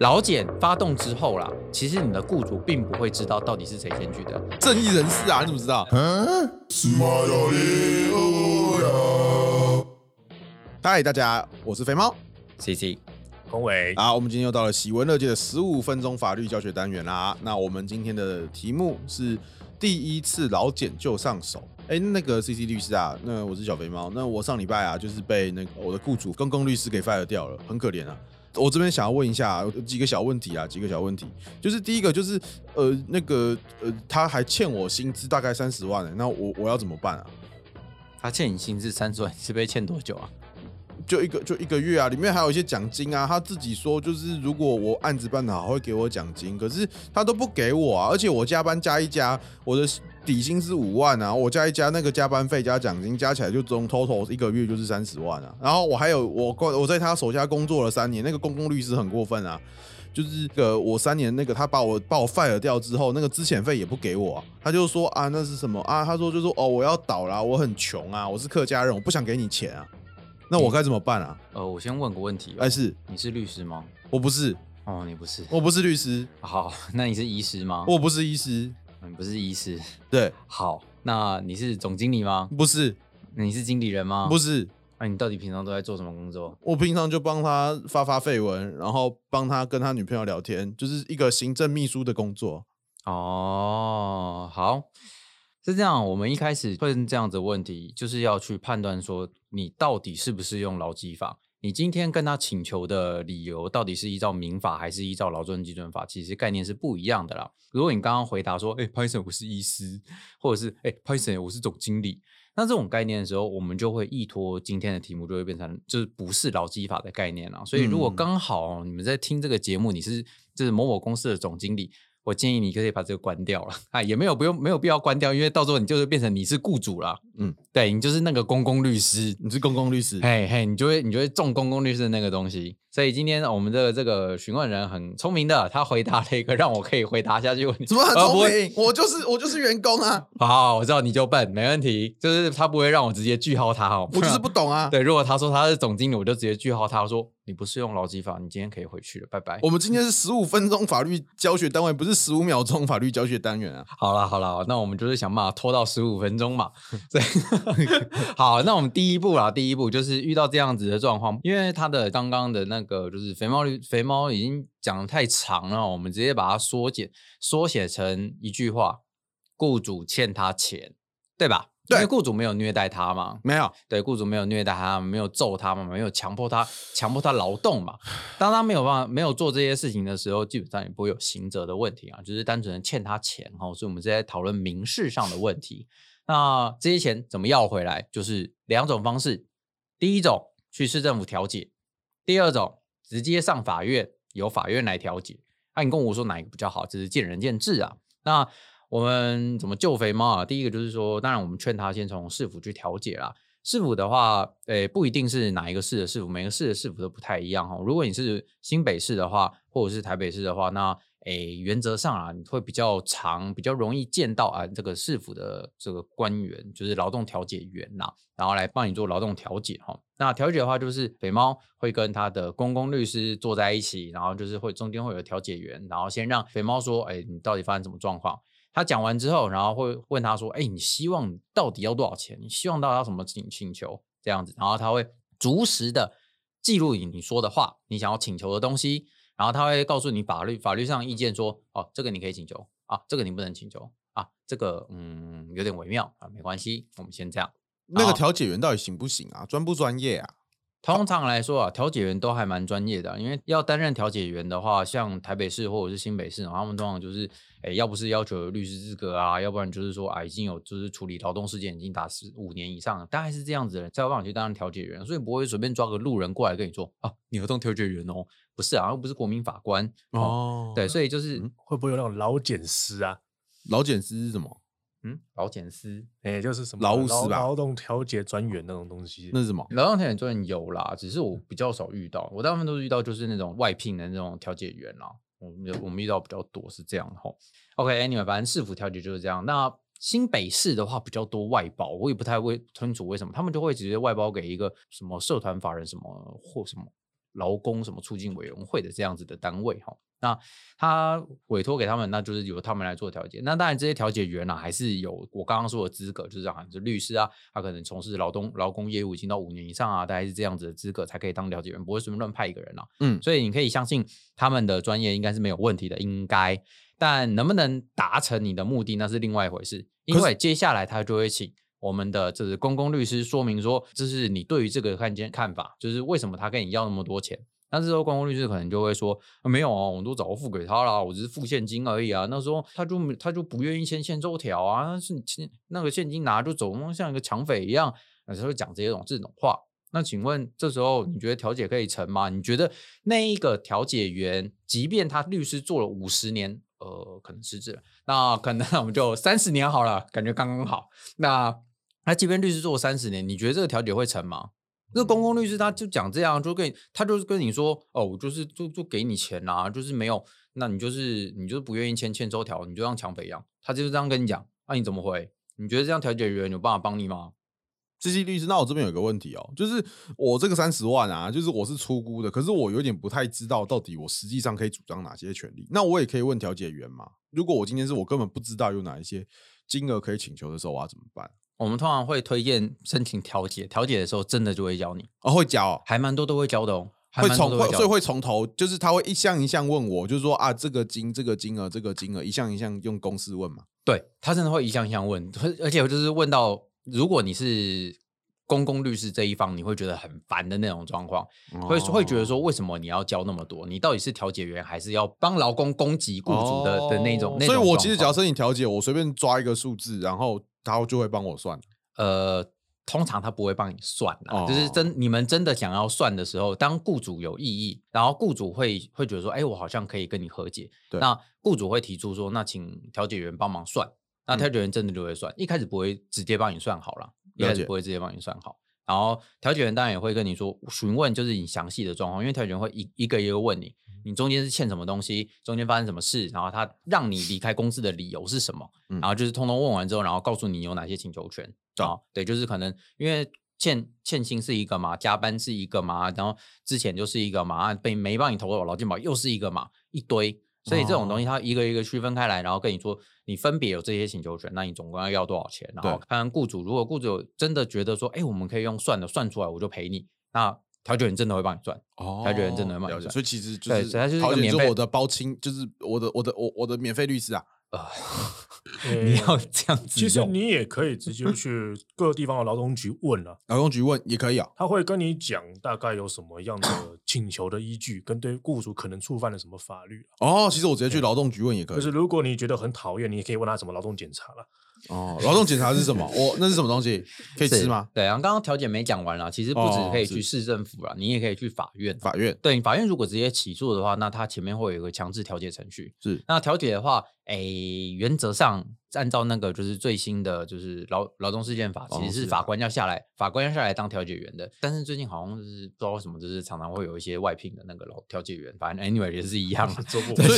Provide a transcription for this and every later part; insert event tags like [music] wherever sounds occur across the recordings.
劳检发动之后啦，其实你的雇主并不会知道到底是谁先去的。正义人士啊，你怎么知道？嗨，大家，我是肥猫，C C，龚伟。啊，我们今天又到了喜闻乐见的十五分钟法律教学单元啦。那我们今天的题目是第一次老检就上手。哎、欸，那个 C C 律师啊，那我是小肥猫。那我上礼拜啊，就是被那个我的雇主公共律师给 fire 掉了，很可怜啊。我这边想要问一下，有几个小问题啊，几个小问题，就是第一个就是，呃，那个，呃，他还欠我薪资大概三十万，那我我要怎么办啊？他欠你薪资三十万，你是被欠多久啊？就一个就一个月啊，里面还有一些奖金啊。他自己说就是如果我案子办得好，会给我奖金，可是他都不给我啊，而且我加班加一加，我的。底薪是五万啊，我加一加那个加班费加奖金加起来就总 total 一个月就是三十万啊。然后我还有我我在他手下工作了三年，那个公共律师很过分啊，就是个我三年那个他把我把我 fire 掉之后，那个资遣费也不给我啊，他就说啊那是什么啊？他说就说哦我要倒啦，我很穷啊，我是客家人，我不想给你钱啊，那我该怎么办啊？呃，我先问个问题，哎是你是律师吗？我不是哦，你不是，我不是律师。好，那你是医师吗？我不是医师，你不是医师，对，[laughs] 好。那你是总经理吗？不是。你是经理人吗？不是。那、啊、你到底平常都在做什么工作？我平常就帮他发发绯闻，然后帮他跟他女朋友聊天，就是一个行政秘书的工作。哦，好，是这样。我们一开始问这样子的问题，就是要去判断说你到底是不是用劳基法。你今天跟他请求的理由到底是依照民法还是依照劳动基准法？其实概念是不一样的啦。如果你刚刚回答说，哎、欸，潘先生我是医师，或者是哎，潘先生我是总经理，那这种概念的时候，我们就会依托今天的题目，就会变成就是不是劳基法的概念了。所以如果刚好你们在听这个节目，你是就是某某公司的总经理。我建议你可以把这个关掉了。啊，也没有不用没有必要关掉，因为到时候你就是变成你是雇主了，嗯，对，你就是那个公共律师，你是公共律师，嘿嘿，你就会你就会中公共律师的那个东西。所以今天我们的这个询问人很聪明的，他回答了一个让我可以回答下去问题。怎么很聪明？我就是我就是员工啊。[laughs] 好，我知道你就笨，没问题，就是他不会让我直接句号他哈。我就是不懂啊。[laughs] 对，如果他说他是总经理，我就直接句号他说。你不适用劳基法，你今天可以回去了，拜拜。我们今天是十五分钟法律教学单位，不是十五秒钟法律教学单元啊。好了好了，那我们就是想办法拖到十五分钟嘛。对，[laughs] 好，那我们第一步啦，第一步就是遇到这样子的状况，因为他的刚刚的那个就是肥猫肥猫已经讲得太长了，我们直接把它缩减缩写成一句话：雇主欠他钱，对吧？对，因为雇主没有虐待他嘛，没有。对，雇主没有虐待他，没有揍他嘛，没有强迫他，强迫他劳动嘛。当他没有办法，没有做这些事情的时候，基本上也不会有刑责的问题啊，就是单纯的欠他钱哈。所以，我们是在讨论民事上的问题。那这些钱怎么要回来？就是两种方式：第一种去市政府调解；第二种直接上法院，由法院来调解。那你跟我说哪一个比较好？这是见仁见智啊。那。我们怎么救肥猫啊？第一个就是说，当然我们劝他先从市府去调解啦。市府的话，诶，不一定是哪一个市的市府，每个市的市府都不太一样哈。如果你是新北市的话，或者是台北市的话，那诶，原则上啊，你会比较长、比较容易见到啊，这个市府的这个官员，就是劳动调解员呐，然后来帮你做劳动调解哈。那调解的话，就是肥猫会跟他的公共律师坐在一起，然后就是会中间会有调解员，然后先让肥猫说，诶，你到底发生什么状况？他讲完之后，然后会问他说：“哎，你希望到底要多少钱？你希望到要什么请请求？这样子，然后他会逐实的记录你你说的话，你想要请求的东西，然后他会告诉你法律法律上意见说，哦，这个你可以请求啊，这个你不能请求啊，这个嗯有点微妙啊，没关系，我们先这样。那个调解员到底行不行啊？专不专业啊？”通常来说啊，调解员都还蛮专业的，因为要担任调解员的话，像台北市或者是新北市，他们通常就是，哎，要不是要求有律师资格啊，要不然就是说啊，已经有就是处理劳动事件已经达十五年以上了，大概是这样子的人才有办法去担任调解员，所以不会随便抓个路人过来跟你说啊，你合同调解员哦，不是啊，又不是国民法官哦，哦，对，所以就是、嗯、会不会有那种劳检师啊？劳检师是什么？嗯，劳检师，哎、欸，就是什么劳务师吧？劳动调解专员那种东西，那是什么？劳动调解专员有啦，只是我比较少遇到，我大部分都是遇到就是那种外聘的那种调解员啦。我们我们遇到比较多是这样哈。OK，Anyway，反正市府调解就是这样。那新北市的话比较多外包，我也不太会清楚为什么他们就会直接外包给一个什么社团法人什么或什么。劳工什么促进委员会的这样子的单位哈。那他委托给他们，那就是由他们来做调解。那当然，这些调解员呢、啊，还是有我刚刚说的资格，就是好像是律师啊，他可能从事劳动劳工业务已经到五年以上啊，大概是这样子的资格才可以当调解员，不会随便乱派一个人啊。嗯，所以你可以相信他们的专业应该是没有问题的，应该。但能不能达成你的目的，那是另外一回事。因为接下来他就会请我们的这是公共律师说明说，这是你对于这个案件看法，就是为什么他跟你要那么多钱。那这时候公共律师可能就会说，没有啊，我们都早付给他了，我只是付现金而已啊。那时候他就他就不愿意签欠收条啊，那是你签那个现金拿就走，像一个抢匪一样，那时候讲这种这种话。那请问这时候你觉得调解可以成吗？你觉得那一个调解员，即便他律师做了五十年，呃，可能失职了，那可能 [laughs] 我们就三十年好了，感觉刚刚好。那他即便律师做了三十年，你觉得这个调解会成吗？那公共律师他就讲这样，就跟他就是跟你说，哦，我就是就就给你钱啊，就是没有，那你就是你就是不愿意签欠收条，你就像抢匪一样，他就是这样跟你讲，那你怎么回？你觉得这样调解员有办法帮你吗？这些律师，那我这边有个问题哦，就是我这个三十万啊，就是我是出估的，可是我有点不太知道到底我实际上可以主张哪些权利。那我也可以问调解员嘛？如果我今天是我根本不知道有哪一些金额可以请求的时候，我要怎么办？我们通常会推荐申请调解，调解的时候真的就会教你哦，会教、哦，还蛮多都会教的哦，会从所以会从头，就是他会一项一项问我，就是说啊，这个金这个金额这个金额一项一项用公式问嘛，对他真的会一项一项问，而且就是问到如果你是公共律师这一方，你会觉得很烦的那种状况，会、哦、会觉得说为什么你要交那么多？你到底是调解员还是要帮劳工攻击雇主的、哦、的那种？所以我其实只要申请调解，我随便抓一个数字，然后。他就会帮我算，呃，通常他不会帮你算的，哦、就是真你们真的想要算的时候，当雇主有异议，然后雇主会会觉得说，哎，我好像可以跟你和解，对。那雇主会提出说，那请调解员帮忙算，那调解员真的就会算，嗯、一开始不会直接帮你算好了，一开始不会直接帮你算好，然后调解员当然也会跟你说询问，就是你详细的状况，因为调解员会一一个一个问你。你中间是欠什么东西？中间发生什么事？然后他让你离开公司的理由是什么？嗯、然后就是通通问完之后，然后告诉你有哪些请求权啊？嗯、对，就是可能因为欠欠薪是一个嘛，加班是一个嘛，然后之前就是一个嘛，被没帮你投保劳健保又是一个嘛，一堆。所以这种东西它一个一个区分开来，然后跟你说你分别有这些请求权，那你总共要要多少钱？然后看看雇主，如果雇主真的觉得说，哎，我们可以用算的算出来，我就赔你。那调解员真的会帮你赚，哦，调解员真的会帮你赚，所以其实就是调解员，我的包清，就是我的我的我我的免费律师啊。呃，[laughs] 你要这样子，其实你也可以直接去各个地方的劳动局问了，劳动局问也可以啊，他会跟你讲大概有什么样的 [clears throat] 请求的依据，跟对雇主可能触犯了什么法律。哦，其实我直接去劳动局问也可以，就是如果你觉得很讨厌，你也可以问他什么劳动检查了。哦，劳动检查是什么？我 [laughs] 那是什么东西？可以吃吗？对啊，刚刚调解没讲完啦。其实不止可以去市政府啦，你也可以去法院。法院对，法院如果直接起诉的话，那他前面会有一个强制调解程序。是，那调解的话，诶，原则上按照那个就是最新的就是劳劳动事件法，其实是法官要下来，法官要下来当调解员的。但是最近好像是不知道为什么，就是常常会有一些外聘的那个劳调解员，反正 anyway 也是一样，做不完。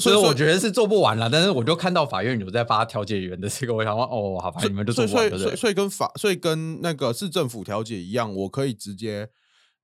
所以我觉得是做不完了。但是我就看到法院有在发调解员的这个，我想说哦，好吧，你们就做不完，对不对？所以跟法，所以跟那个市政府调解一样，我可以直接。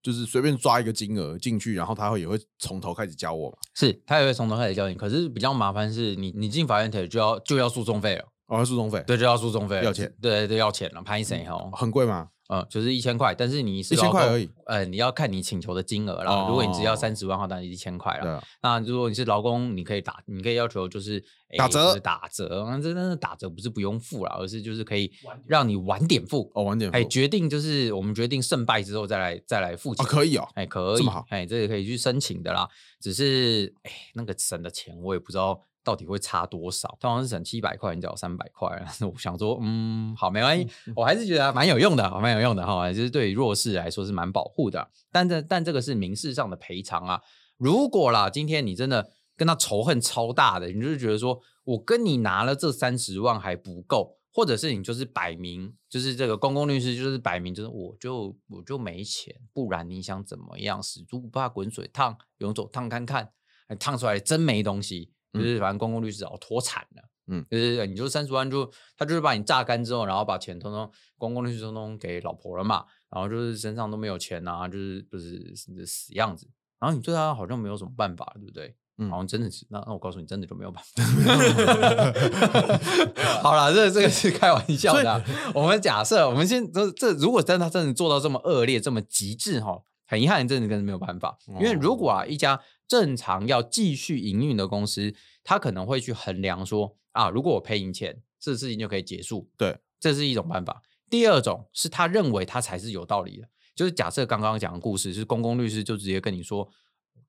就是随便抓一个金额进去，然后他会也会从头开始教我嘛？是，他也会从头开始教你。可是比较麻烦是你，你进法院就要就要诉讼费了。哦，诉讼费？对，就要诉讼费，要钱。对对，要钱了，拍谁哈？很贵吗？嗯，就是一千块，但是你是一千块而已。呃，你要看你请求的金额，然后如果你只要三十万的话，当然一千块了。那如果你是劳工，你可以打，你可以要求就是打折，打折。这但是打折不是不用付了，而是就是可以让你晚点付。哦，晚点付。哎，决定就是我们决定胜败之后再来再来付钱。可以哦，哎，可以。这么好，哎，这个可以去申请的啦。只是哎，那个省的钱我也不知道。到底会差多少？通常是省七百块，你只要三百块。我想说，嗯，好，没关系，我还是觉得蛮有用的，蛮有用的哈。就是对于弱势来说是蛮保护的。但这但这个是民事上的赔偿啊。如果啦，今天你真的跟他仇恨超大的，你就是觉得说我跟你拿了这三十万还不够，或者是你就是摆明就是这个公共律师就是摆明就是我就我就没钱，不然你想怎么样？死猪不怕滚水烫，勇走烫看看，烫出来真没东西。就是反正公共律师哦脱产了，嗯，就是你就三十万就他就是把你榨干之后，然后把钱通通公共律师通通给老婆了嘛，然后就是身上都没有钱啊，就是就是死样子，然后你对他好像没有什么办法，对不对？嗯，好像真的是，那那我告诉你，真的就没有办法。[laughs] 好了，这这个是开玩笑的、啊。我们假设，我们先这这，如果真的他真的做到这么恶劣、这么极致哈，很遗憾，真的真的没有办法。因为如果啊，一家正常要继续营运的公司，他可能会去衡量说啊，如果我赔赢钱，这事情就可以结束。对，这是一种办法。第二种是他认为他才是有道理的，就是假设刚刚讲的故事是公共律师就直接跟你说。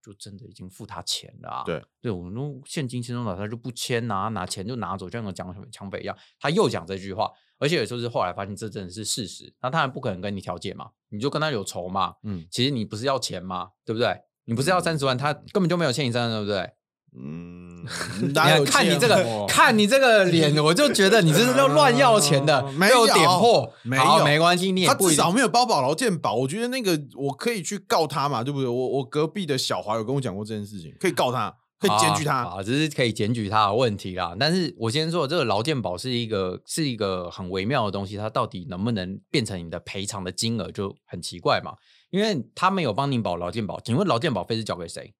就真的已经付他钱了啊！对，对我们说现金轻松拿，他就不签拿拿钱就拿走，就像个讲什么抢匪一样。他又讲这句话，而且有时候是后来发现这真的是事实，那当然不可能跟你调解嘛，你就跟他有仇嘛。嗯，其实你不是要钱吗？对不对？你不是要三十万，他根本就没有欠你三十万，对不对？嗯，[laughs] 你看你这个，看你这个脸，我就觉得你这是要 [laughs] 乱要钱的，没有点破，没有没关系，你也不他至少没有包保劳健保，我觉得那个我可以去告他嘛，对不对？我我隔壁的小华有跟我讲过这件事情，可以告他，可以检举他，啊，只是可以检举他的问题啦。但是我先说，这个劳健保是一个是一个很微妙的东西，它到底能不能变成你的赔偿的金额就很奇怪嘛，因为他没有帮你保劳健保，请问劳健保费是交给谁？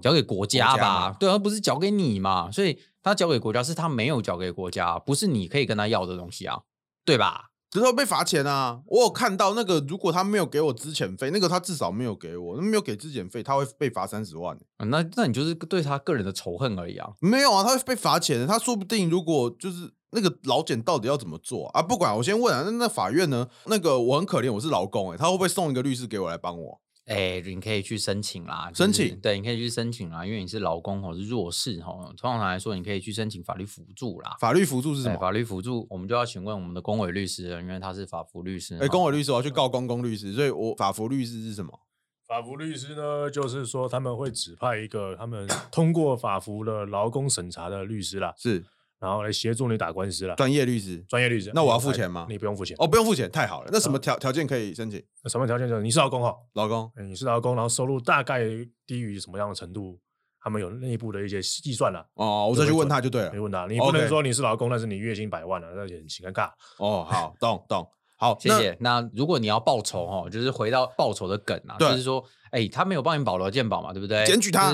交给国家吧，家对，而不是交给你嘛，所以他交给国家是他没有交给国家，不是你可以跟他要的东西啊，对吧？只是被罚钱啊！我有看到那个，如果他没有给我资遣费，那个他至少没有给我，那没有给资遣费，他会被罚三十万。嗯，那那你就是对他个人的仇恨而已啊？没有啊，他会被罚钱，他说不定如果就是那个老检到底要怎么做啊？不管，我先问啊，那那法院呢？那个我很可怜，我是劳工，哎，他会不会送一个律师给我来帮我？哎、欸，你可以去申请啦，就是、申请对，你可以去申请啦，因为你是劳工或是弱势哈。通常来说，你可以去申请法律辅助啦。法律辅助是什么？法律辅助，我们就要请问我们的公委律师了，因为他是法服律师。哎、欸，公委律师我要去告公公律师，所以我法服律师是什么？法服律师呢，就是说他们会指派一个他们通过法服的劳工审查的律师啦。是。然后来协助你打官司了，专业律师，专业律师。那我要付钱吗？你不用付钱哦，不用付钱，太好了。那什么条条件可以申请？什么条件？就是你是劳工哈，劳工，你是劳工，然后收入大概低于什么样的程度？他们有内部的一些计算了。哦，我再去问他就对了。你问他，你不能说你是劳工，但是你月薪百万了，那也很尴尬。哦，好，懂懂，好，谢谢。那如果你要报仇哈，就是回到报仇的梗啊，就是说，哎，他没有帮你保劳健保嘛，对不对？检举他。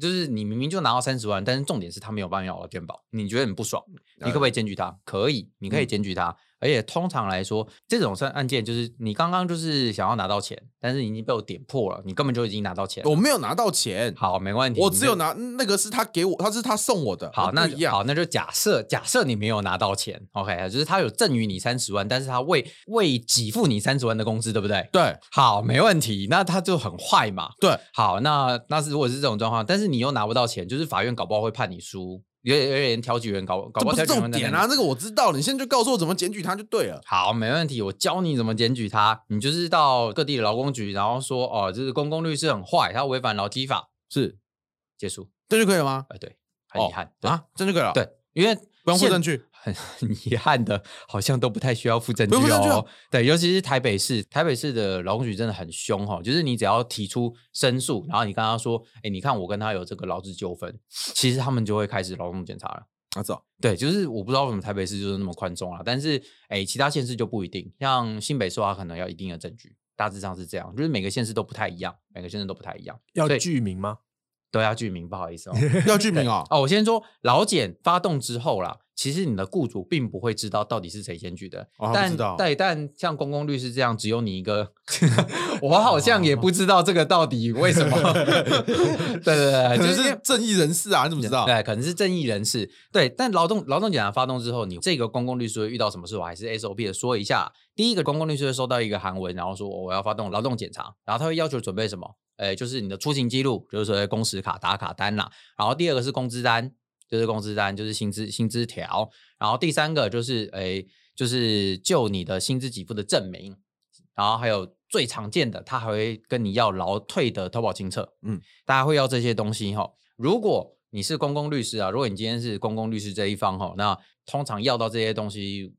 就是你明明就拿到三十万，但是重点是他没有帮你劳健保，你觉得很不爽，你可不可以检举他？可以，你可以检举他。嗯而且通常来说，这种算案件，就是你刚刚就是想要拿到钱，但是已经被我点破了，你根本就已经拿到钱。我没有拿到钱，好，没问题。我只有拿那个是他给我，他是他送我的。好，那好，那就假设假设你没有拿到钱，OK，就是他有赠予你三十万，但是他未未给付你三十万的工资，对不对？对，好，没问题。那他就很坏嘛。对，好，那那是如果是这种状况，但是你又拿不到钱，就是法院搞不好会判你输。有有点挑举人搞搞不好，这不是重点啊！这个我知道，你现在就告诉我怎么检举他就对了。好，没问题，我教你怎么检举他。你就是到各地的劳工局，然后说哦，这是公共律师很坏，他违反劳基法，是结束，这就可以了吗？哎，对，很遗憾啊，这就可以了。对，因为。不用附证据，很 [laughs] 很遗憾的，好像都不太需要附证据哦。对，尤其是台北市，台北市的劳工局真的很凶哈。就是你只要提出申诉，然后你跟他说，哎，你看我跟他有这个劳资纠纷，其实他们就会开始劳动检查了。啊，走。对，就是我不知道为什么台北市就是那么宽松啊。但是，哎，其他县市就不一定。像新北市，他可能要一定的证据，大致上是这样。就是每个县市都不太一样，每个县市都不太一样。要具名吗？都要具名，不好意思哦，[laughs] 要具名哦。哦，我先说劳检发动之后啦，其实你的雇主并不会知道到底是谁先举的，哦、但但但像公共律师这样，只有你一个，[laughs] 我好像也不知道这个到底为什么。[laughs] 对对对，就是正义人士啊，你怎么知道？对，可能是正义人士。对，但劳动劳动检查发动之后，你这个公共律师会遇到什么事？我还是 SOP 的说一下。第一个公共律师会收到一个函文，然后说我要发动劳动检查，然后他会要求准备什么？诶，就是你的出行记录，就是说工时卡、打卡单啦。然后第二个是工资单，就是工资单，就是薪资薪资条。然后第三个就是诶，就是就你的薪资给付的证明。然后还有最常见的，他还会跟你要劳退的投保清册。嗯，大家会要这些东西哈。如果你是公共律师啊，如果你今天是公共律师这一方哈，那通常要到这些东西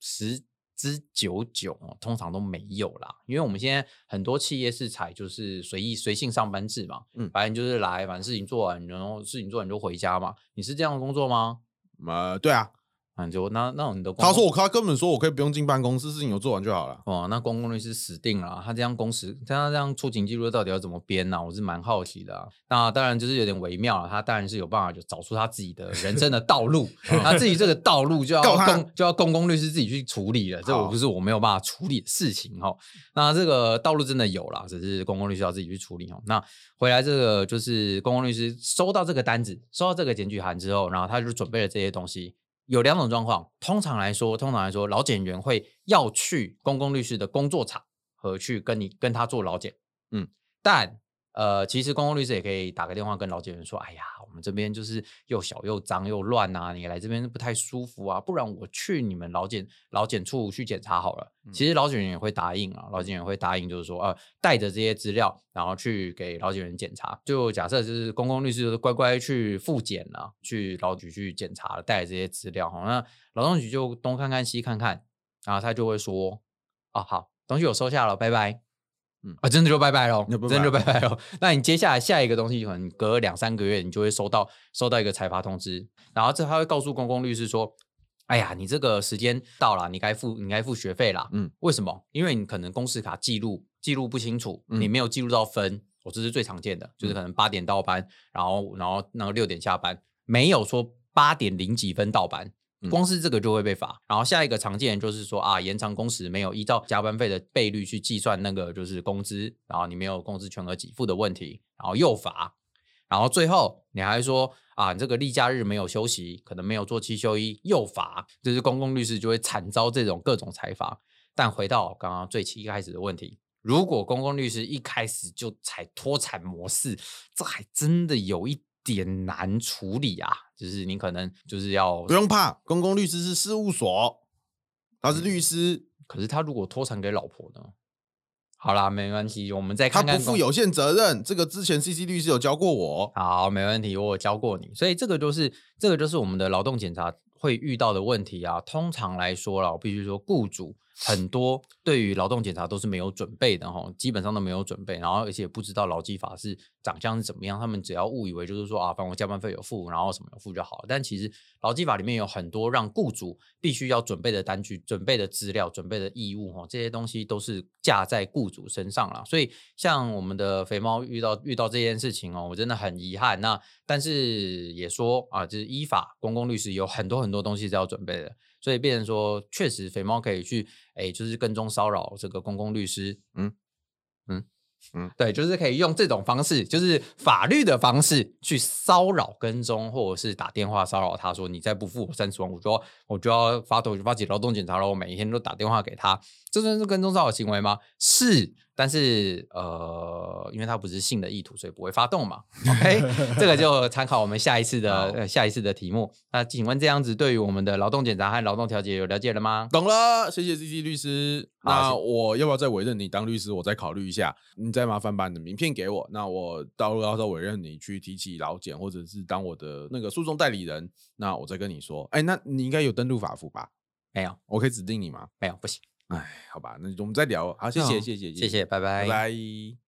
十。之九九通常都没有啦，因为我们现在很多企业是采就是随意随性上班制嘛，嗯，反正就是来，反正事情做完，然后事情做完就回家嘛。你是这样的工作吗？呃，对啊，嗯，就那那你的他说我他根本说我可以不用进办公室，事情有做完就好了。哦，那公共律师死定了，他这样公时，他这样出勤记录到底要怎么编呢、啊？我是蛮好奇的、啊。那当然就是有点微妙了，他当然是有办法就找出他自己的人生的道路，[laughs] 他自己这个道路就要公就要公共律师自己去处理了，这我不是我没有办法处理的事情哈。那这个道路真的有啦，只是公共律师要自己去处理哦。那回来这个就是公共律师收到这个单子，收到这个检举函之后，然后他就准备了这些东西。有两种状况，通常来说，通常来说，老检员会要去公共律师的工作场合去跟你跟他做老检，嗯，但。呃，其实公共律师也可以打个电话跟劳检员说：“哎呀，我们这边就是又小又脏又乱呐，你来这边不太舒服啊，不然我去你们劳检劳检处去检查好了。嗯”其实劳检员也会答应啊，劳检员会答应，就是说，呃，带着这些资料，然后去给劳检员检查。就假设就是公共律师就是乖乖去复检了，去劳局去检查了，带着这些资料，好，那劳动局就东看看西看看，然后他就会说：“哦，好，东西我收下了，拜拜。”嗯啊，真的就拜拜喽，真的就拜拜喽。[laughs] 那你接下来下一个东西，可能隔两三个月，你就会收到收到一个裁罚通知，然后这他会告诉公共律师说：“哎呀，你这个时间到了，你该付你该付学费啦。”嗯，为什么？因为你可能工时卡记录记录不清楚，你没有记录到分。我、嗯、这是最常见的，就是可能八点到班，然后然后那个六点下班，没有说八点零几分到班。光是这个就会被罚，然后下一个常见就是说啊，延长工时没有依照加班费的倍率去计算那个就是工资，然后你没有工资全额给付的问题，然后又罚，然后最后你还说啊，你这个例假日没有休息，可能没有做七休一，又罚，就是公共律师就会惨遭这种各种裁罚。但回到刚刚最起一开始的问题，如果公共律师一开始就采脱产模式，这还真的有一点难处理啊。就是你可能就是要不用怕，公共律师是事务所，他是律师。嗯、可是他如果脱产给老婆呢？好啦，没关系，我们再看看。他不负有限责任，这个之前 CC 律师有教过我。好，没问题，我有教过你。所以这个就是这个就是我们的劳动检查会遇到的问题啊。通常来说啦，我必须说，雇主很多对于劳动检查都是没有准备的哈，基本上都没有准备，然后而且不知道劳基法是长相是怎么样，他们只要误以为就是说啊，反正我加班费有付，然后什么有付就好了。但其实劳基法里面有很多让雇主必须要准备的单据、准备的资料、准备的义务哈，这些东西都是架在雇主身上了。所以像我们的肥猫遇到遇到这件事情哦，我真的很遗憾。那但是也说啊，就是依法公共律师有很多很多东西是要准备的。所以变成说，确实肥猫可以去，哎、欸，就是跟踪骚扰这个公共律师，嗯嗯嗯，对，就是可以用这种方式，就是法律的方式去骚扰、跟踪，或者是打电话骚扰他，说你再不付我三十万，我就要我就要发动发起劳动检查了。我每一天都打电话给他，这算是跟踪骚扰行为吗？是。但是呃，因为它不是性的意图，所以不会发动嘛。OK，[laughs] 这个就参考我们下一次的呃下一次的题目。那请问这样子对于我们的劳动检查和劳动调解有了解了吗？懂了，谢谢 CC 律师。那我要不要再委任你当律师？我再考虑一下。你再麻烦把你的名片给我。那我到时候要再委任你去提起劳检，或者是当我的那个诉讼代理人。那我再跟你说。哎，那你应该有登录法服吧？没有，我可以指定你吗？没有，不行。哎，好吧，那我们再聊。好，谢谢，谢谢，谢谢，拜拜，拜拜。